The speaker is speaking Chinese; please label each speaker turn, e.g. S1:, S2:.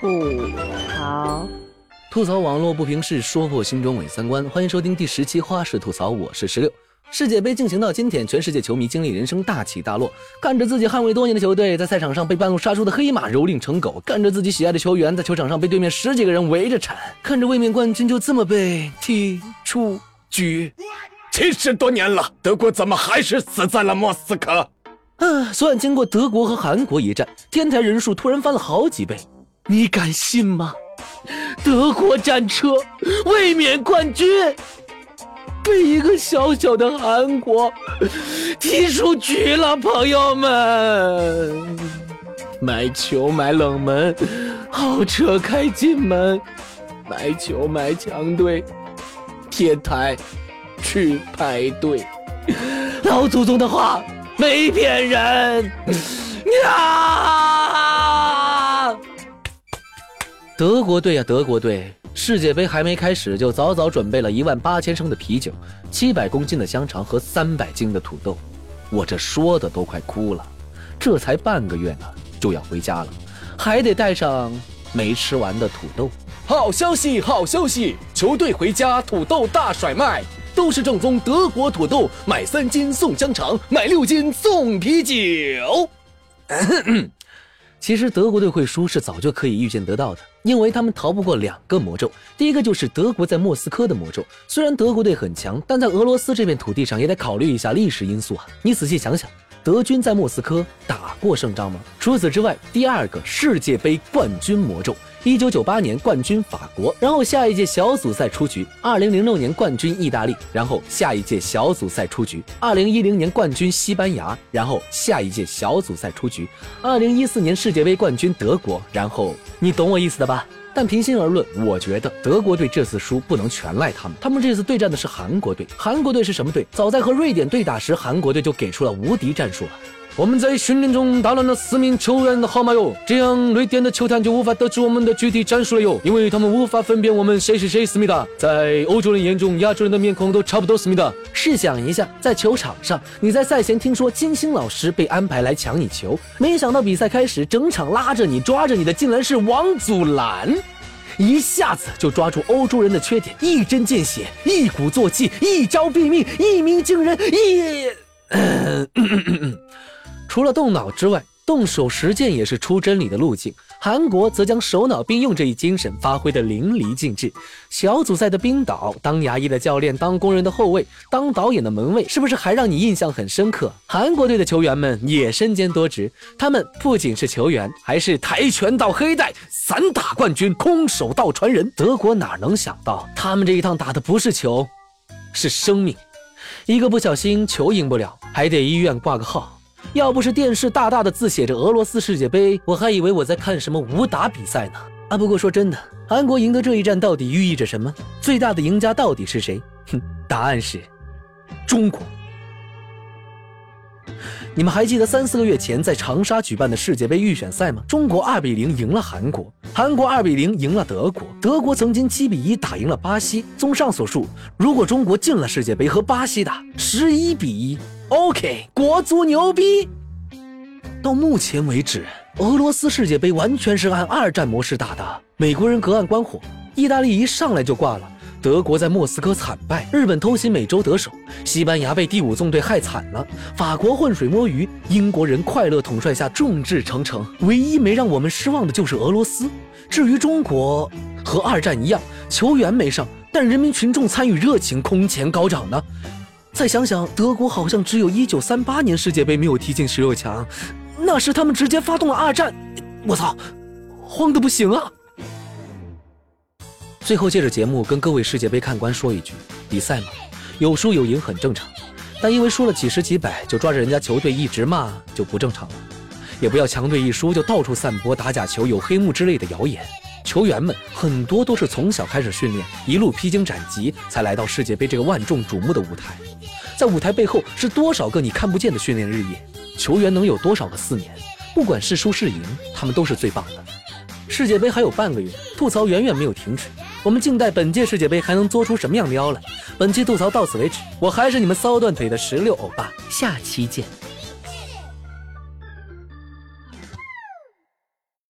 S1: 吐槽，
S2: 吐槽网络不平事，说破心中伪三观。欢迎收听第十期花式吐槽，我是石榴。世界杯进行到今天，全世界球迷经历人生大起大落，看着自己捍卫多年的球队在赛场上被半路杀出的黑马蹂躏成狗，看着自己喜爱的球员在球场上被对面十几个人围着铲，看着卫冕冠军就这么被踢出局。
S3: 七十多年了，德国怎么还是死在了莫斯科？
S2: 啊！昨晚经过德国和韩国一战，天台人数突然翻了好几倍，你敢信吗？德国战车卫冕冠军被一个小小的韩国踢出局了，朋友们！买球买冷门，豪车开进门，买球买强队，天台。去排队，老祖宗的话没骗人啊！德国队呀，德国队，世界杯还没开始，就早早准备了一万八千升的啤酒、七百公斤的香肠和三百斤的土豆，我这说的都快哭了。这才半个月呢，就要回家了，还得带上没吃完的土豆。
S3: 好消息，好消息，球队回家，土豆大甩卖。都是正宗德国土豆，买三斤送香肠，买六斤送啤酒。
S2: 其实德国队会输是早就可以预见得到的，因为他们逃不过两个魔咒。第一个就是德国在莫斯科的魔咒。虽然德国队很强，但在俄罗斯这片土地上也得考虑一下历史因素啊。你仔细想想，德军在莫斯科打过胜仗吗？除此之外，第二个世界杯冠军魔咒。一九九八年冠军法国，然后下一届小组赛出局；二零零六年冠军意大利，然后下一届小组赛出局；二零一零年冠军西班牙，然后下一届小组赛出局；二零一四年世界杯冠军德国，然后你懂我意思的吧？但平心而论，我觉得德国队这次输不能全赖他们，他们这次对战的是韩国队。韩国队是什么队？早在和瑞典对打时，韩国队就给出了无敌战术了。我们在训练中打乱了四名球员的号码哟，这样瑞典的球探就无法得知我们的具体战术了哟，因为他们无法分辨我们谁是谁。思密达，在欧洲人眼中，亚洲人的面孔都差不多。思密达，试想一下，在球场上，你在赛前听说金星老师被安排来抢你球，没想到比赛开始，整场拉着你、抓着你的竟然是王祖蓝，一下子就抓住欧洲人的缺点，一针见血，一鼓作气，一招毙命，一鸣惊人，一。除了动脑之外，动手实践也是出真理的路径。韩国则将手脑并用这一精神发挥的淋漓尽致。小组赛的冰岛，当牙医的教练，当工人的后卫，当导演的门卫，是不是还让你印象很深刻？韩国队的球员们也身兼多职，他们不仅是球员，还是跆拳道黑带、散打冠军、空手道传人。德国哪能想到，他们这一趟打的不是球，是生命。一个不小心，球赢不了，还得医院挂个号。要不是电视大大的字写着俄罗斯世界杯，我还以为我在看什么武打比赛呢。啊，不过说真的，韩国赢得这一战到底寓意着什么？最大的赢家到底是谁？哼，答案是中国。你们还记得三四个月前在长沙举办的世界杯预选赛吗？中国二比零赢了韩国，韩国二比零赢了德国，德国曾经七比一打赢了巴西。综上所述，如果中国进了世界杯和巴西打，十一比一，OK，国足牛逼。到目前为止，俄罗斯世界杯完全是按二战模式打的，美国人隔岸观火，意大利一上来就挂了。德国在莫斯科惨败，日本偷袭美洲得手，西班牙被第五纵队害惨了，法国浑水摸鱼，英国人快乐统帅下众志成城。唯一没让我们失望的就是俄罗斯。至于中国，和二战一样，球员没上，但人民群众参与热情空前高涨呢。再想想，德国好像只有一九三八年世界杯没有踢进十六强，那时他们直接发动了二战。我操，慌的不行啊！最后，借着节目跟各位世界杯看官说一句：比赛嘛，有输有赢很正常，但因为输了几十几百就抓着人家球队一直骂就不正常了。也不要强队一输就到处散播打假球、有黑幕之类的谣言。球员们很多都是从小开始训练，一路披荆斩棘才来到世界杯这个万众瞩目的舞台。在舞台背后是多少个你看不见的训练日夜？球员能有多少个四年？不管是输是赢，他们都是最棒的。世界杯还有半个月，吐槽远远没有停止。我们静待本届世界杯还能做出什么样的妖来。本期吐槽到此为止，我还是你们骚断腿的石榴欧巴，下期见。